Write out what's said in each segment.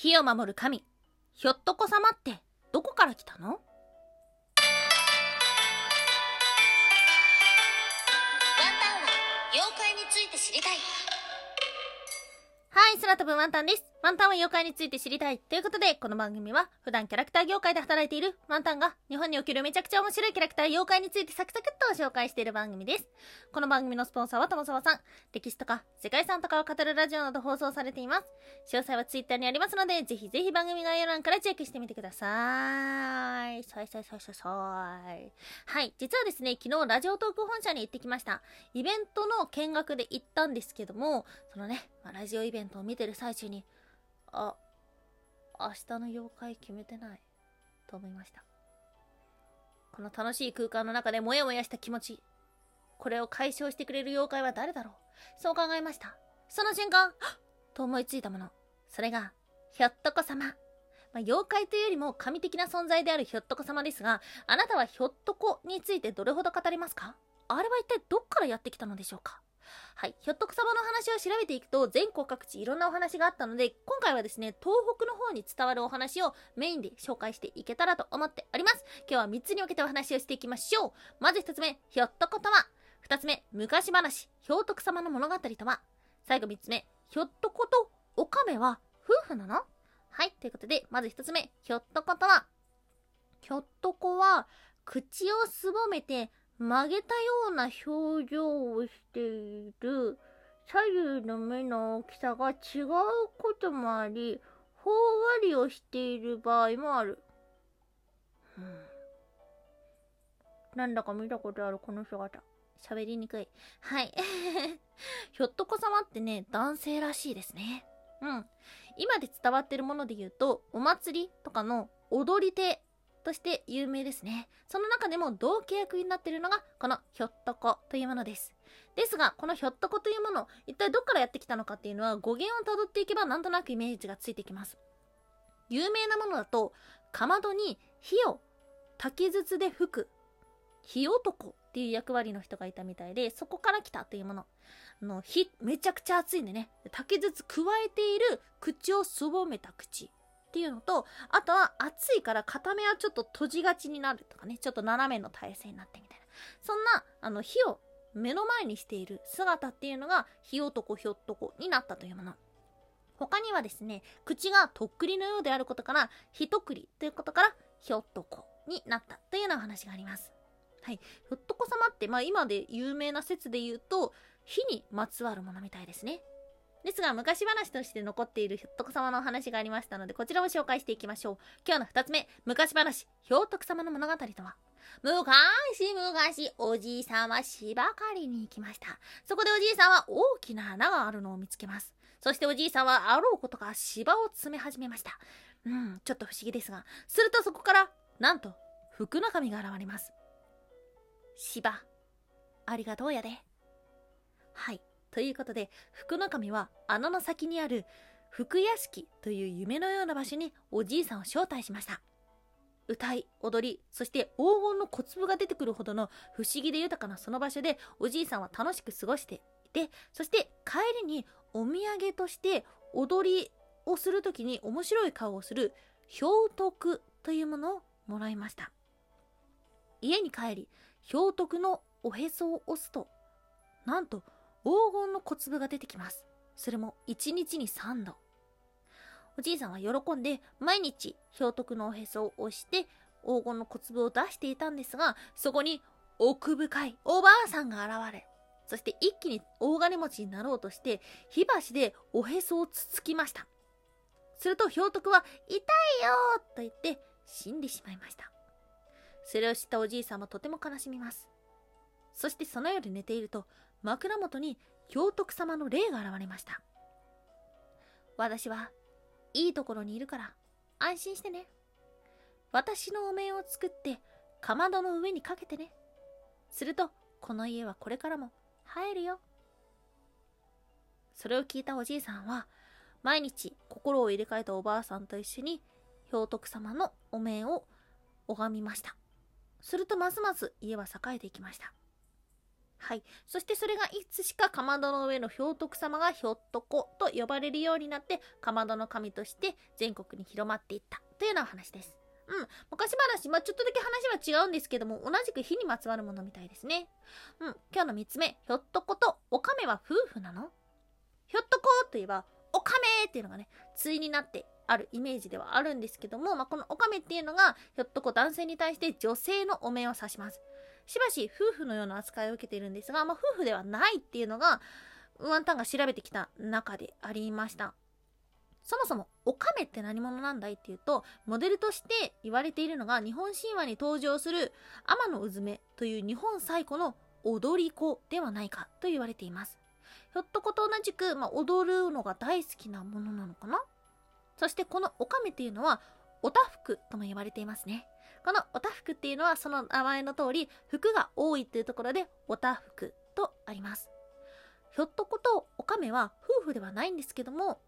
火を守る神、ひょっとこ様ってどこから来たの？ワンタンは妖怪について知りたい。はい、空飛ぶワンタンです。ワンタンは妖怪について知りたい。ということで、この番組は普段キャラクター業界で働いているワンタンが日本におけるめちゃくちゃ面白いキャラクター妖怪についてサクサクっと紹介している番組です。この番組のスポンサーは友沢さん。歴史とか世界遺産とかを語るラジオなど放送されています。詳細はツイッターにありますので、ぜひぜひ番組概要欄からチェックしてみてください。さいさいさいさいさい。はい、実はですね、昨日ラジオトーク本社に行ってきました。イベントの見学で行ったんですけども、そのね、まあラジオイベントを見てる最中に、あ、明日の妖怪決めてない。と思いました。この楽しい空間の中でモヤモヤした気持ち。これを解消してくれる妖怪は誰だろうそう考えました。その瞬間、と思いついたもの。それが、ひょっとこ様。まあ、妖怪というよりも神的な存在であるひょっとこ様ですが、あなたはひょっとこについてどれほど語れますか？あれは一体どっからやってきたのでしょうか？はい。ひょっとこ様の話を調べていくと、全国各地いろんなお話があったので、今回はですね、東北の方に伝わるお話をメインで紹介していけたらと思っております。今日は3つに分けてお話をしていきましょう。まず1つ目、ひょっとことは。2つ目、昔話、ひょうとく様の物語とは。最後3つ目、ひょっとことおかめは夫婦なの？はい。ということで、まず1つ目、ひょっとことは。ひょっとこは、口をすぼめて曲げたような表情をしている。左右の目の大きさが違うこともありほんわりをしている場合もある、うん、なんだか見たことあるこの姿。喋りにくい。はい。ひょっとこ様ってね男性らしいですね。うん。今で伝わってるもので言うとお祭りとかの踊り手として有名ですね。その中でも同契約になっているのがこのひょっとこというものです。ですが、このひょっとこというもの、一体どっからやってきたのかっていうのは語源をたどっていけばなんとなくイメージがついてきます。有名なものだと、かまどに火を竹筒で吹く火男っていう役割の人がいたみたいで、そこから来たというもの。あの火、めちゃくちゃ熱いんでね、竹筒加えている口をすぼめた口。っていうのと、あとは暑いから片目はちょっと閉じがちになるとかね、ちょっと斜めの体勢になってみたいな。そんな、あの、火を目の前にしている姿っていうのが、火男ひょっとこになったというもの。他にはですね、口がとっくりのようであることから、ひとくりということから、ひょっとこになったというようなお話があります。はい。ひょっとこ様って、まあ今で有名な説で言うと、火にまつわるものみたいですね。ですが、昔話として残っているひょっとこ様のお話がありましたので、こちらを紹介していきましょう。今日の二つ目、昔話、ひょうとく様の物語とは昔々、おじいさんは芝刈りに行きました。そこでおじいさんは大きな穴があるのを見つけます。そしておじいさんはあろうことか芝を詰め始めました。うん、ちょっと不思議ですが、するとそこから、なんと、福の神が現れます。芝、ありがとうやで。はい。ということで、福の神は穴の先にある福屋敷という夢のような場所におじいさんを招待しました。歌い、踊り、そして黄金の小粒が出てくるほどの不思議で豊かなその場所でおじいさんは楽しく過ごしていて、そして帰りにお土産として踊りをするときに面白い顔をする氷徳というものをもらいました。家に帰り、氷徳のおへそを押すと、なんと黄金の小粒が出てきます。それも1日に3度。おじいさんは喜んで毎日氷徳のおへそを押して黄金の小粒を出していたんですが、そこに奥深いおばあさんが現れ、そして一気に大金持ちになろうとして火箸でおへそをつつきました。すると氷徳は痛いよと言って死んでしまいました。それを知ったおじいさんはとても悲しみます。そしてその夜寝ていると枕元に氷徳様の霊が現れました。私はいいところにいるから安心してね。私のお面を作ってかまどの上にかけてね。するとこの家はこれからも入るよ。それを聞いたおじいさんは毎日心を入れ替えたおばあさんと一緒に氷徳様のお面を拝みました。するとますます家は栄えていきました。はい。そしてそれがいつしかかまどの上の氷徳様がひょっとこと呼ばれるようになって、かまどの神として全国に広まっていったというようなお話です。うん。昔話、まあ、ちょっとだけ話は違うんですけども、同じく火にまつわるものみたいですね。うん。今日の3つ目、ひょっとことおかめは夫婦なの？ひょっとこといえば、おかめっていうのがね、対になってあるイメージではあるんですけども、まあ、このおかめっていうのが、ひょっとこ男性に対して女性のお面を指します。しばし夫婦のような扱いを受けているんですが、まあ、夫婦ではないっていうのが、ワンタンが調べてきた中でありました。そもそも、オカメって何者なんだいっていうと、モデルとして言われているのが、日本神話に登場する天のうずめという日本最古の踊り子ではないかと言われています。ひょっとこと同じく、まあ、踊るのが大好きなものなのかな？そしてこのオカメっていうのは、おたふくとも言われていますね。このおたふくっていうのはその名前の通り、服が多いというところで、おたふくとあります。ひょっとことおかめは夫婦ではないんですけども、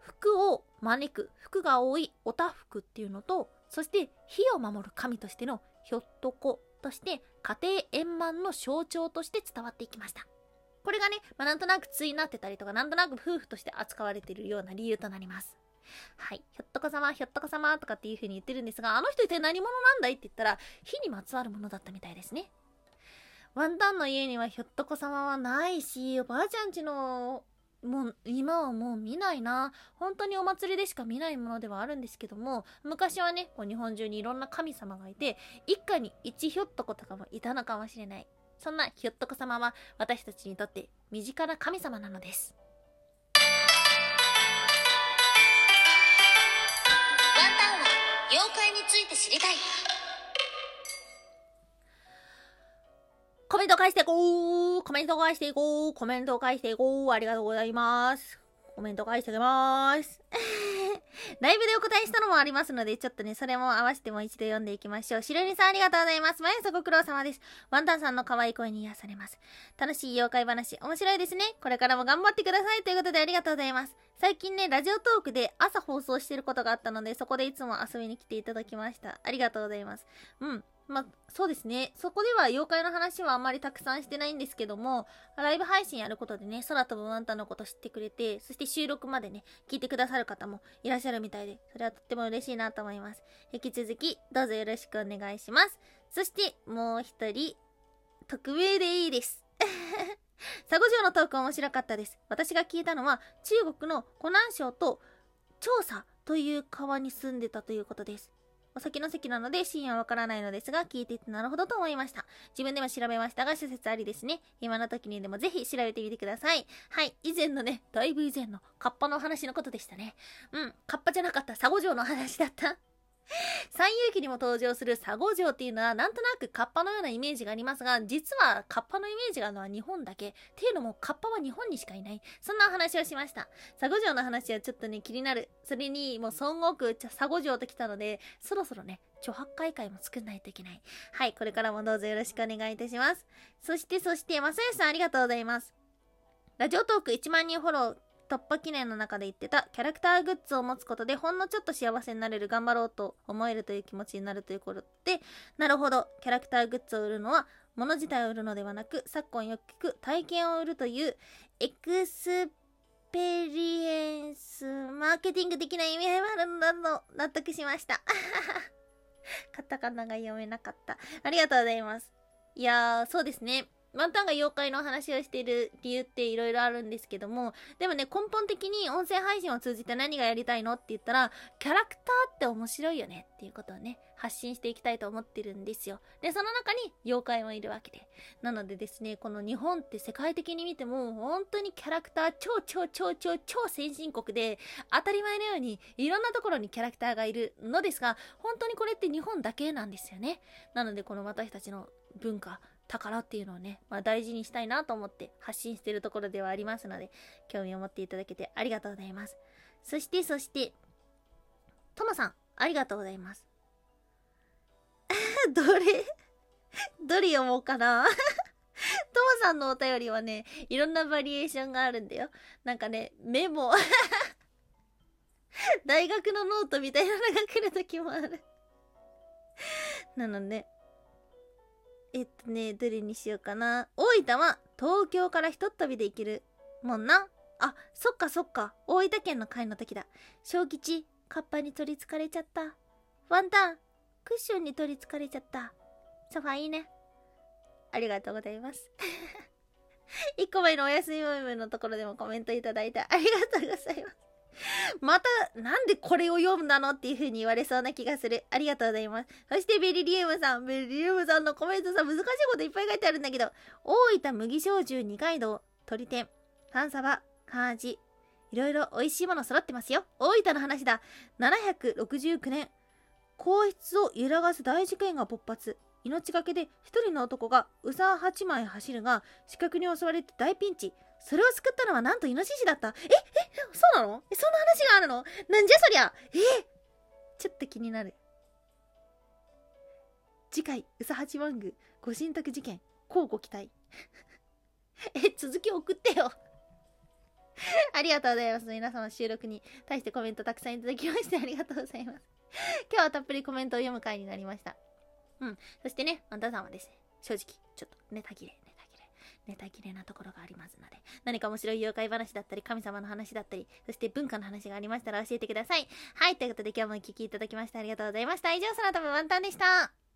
服を招く服が多いおたふくっていうのと、そして火を守る神としてのひょっとことして家庭円満の象徴として伝わっていきました。これがね、まあ、なんとなく対になってたりとか、なんとなく夫婦として扱われているような理由となります。はい。ひょっとこ様、ひょっとこ様とかっていう風に言ってるんですが、あの人一体何者なんだいって言ったら、火にまつわるものだったみたいですね。ワンタンの家にはひょっとこ様はないし、おばあちゃんちの、もう、今はもう見ないな。本当にお祭りでしか見ないものではあるんですけども、昔はね、こう日本中にいろんな神様がいて、一家に一ひょっとことかもいたのかもしれない。そんなひょっとこ様は私たちにとって身近な神様なのです。知りたいコメント返していこうコメント返していこうコメント返していこうありがとうございます。コメント返してあげます。ライブでお答えしたのもありますので、ちょっとね、それも合わせてもう一度読んでいきましょう。しろりさんありがとうございます。毎朝ご苦労様です。ワンタンさんの可愛い声に癒されます。楽しい妖怪話、面白いですね。これからも頑張ってください。ということでありがとうございます。最近ね、ラジオトークで朝放送してることがあったので、そこでいつも遊びに来ていただきました。ありがとうございます。うん。まあ、そうですね。そこでは妖怪の話はあんまりたくさんしてないんですけども、ライブ配信やることでね、空飛ぶワンタのこと知ってくれて、そして収録までね、聞いてくださる方もいらっしゃるみたいで、それはとっても嬉しいなと思います。引き続き、どうぞよろしくお願いします。そして、もう一人、匿名でいいです。佐護城のトーク面白かったです。私が聞いたのは、中国の湖南省と調査という川に住んでたということです。お酒の席なので深夜はわからないのですが、聞いていてなるほどと思いました。自分でも調べましたが、諸説ありですね。今の時にでもぜひ調べてみてください。はい。以前のね、だいぶ以前のカッパの話のことでしたね。うん。カッパじゃなかった。佐護城の話だった。三遊記にも登場する佐護城っていうのはなんとなくカッパのようなイメージがありますが実はカッパのイメージがあるのは日本だけ。っていうのもカッパは日本にしかいない。そんなお話をしました。佐護城の話はちょっとね気になる。それにもう孫悟空佐護城と来たのでそろそろね著白海会も作んないといけない。はいこれからもどうぞよろしくお願いいたします。そしてそしてまさよしさんありがとうございます。ラジオトーク1万人フォロー突破記念の中で言ってたキャラクターグッズを持つことでほんのちょっと幸せになれる頑張ろうと思えるという気持ちになるということでなるほど。キャラクターグッズを売るのは物自体を売るのではなく昨今よく聞く体験を売るというエクスペリエンスマーケティング的な意味合いもあるんだと納得しました。カタカナが読めなかった。ありがとうございます。いやーそうですね。ワンタンが妖怪の話をしている理由っていろいろあるんですけども、でもね、根本的に音声配信を通じて何がやりたいのって言ったら、キャラクターって面白いよねっていうことをね、発信していきたいと思ってるんですよ。で、その中に妖怪もいるわけで。なのでですね、この日本って世界的に見ても、本当にキャラクター超超超超超先進国で、当たり前のようにいろんなところにキャラクターがいるのですが、本当にこれって日本だけなんですよね。なので、この私たちの文化、宝っていうのをね、まあ、大事にしたいなと思って発信してるところではありますので、興味を持っていただけてありがとうございます。そして、そして、ともさん、ありがとうございます。どれ？どれ読もうかな？ともさんのお便りはね、いろんなバリエーションがあるんだよ。なんかね、メモ。大学のノートみたいなのが来るときもある。なので、えっとね、どれにしようかな。大分は東京からひとっ飛びで行けるもんな。あ、そっかそっか。大分県の会の時だ。小吉、カッパに取りつかれちゃった。ワンタン、クッションに取りつかれちゃった。ソファいいね。ありがとうございます。一個前のお休みムームのところでもコメントいただいてありがとうございます。また、なんでこれを読んだのっていう風に言われそうな気がする。ありがとうございます。そしてベリリウムさん。ベリリウムさんのコメントさ、難しいこといっぱい書いてあるんだけど、大分麦焼酎二階堂、鳥天、半サバ、カージ、いろいろ美味しいもの揃ってますよ。大分の話だ。769年、皇室を揺らがす大事件が勃発。命がけで一人の男がうさ8枚走るが視覚に襲われて大ピンチ。それを救ったのはなんとイノシシだった。ええそうなの？えそんな話があるの？なんじゃそりゃ？え？ちょっと気になる。次回うさ八幡宮ご神託事件乞うご期待。え続き送ってよ。ありがとうございます。皆様収録に対してコメントたくさんいただきましてありがとうございます。今日はたっぷりコメントを読む回になりました。うん。そしてね、あんたさんはですね、正直、ちょっとネタ切れ、ネタ切れ、ネタ切れなところがありますので、何か面白い妖怪話だったり、神様の話だったり、そして文化の話がありましたら教えてください。はい、ということで今日もお聴きいただきましてありがとうございました。以上、そのためワンタンでした。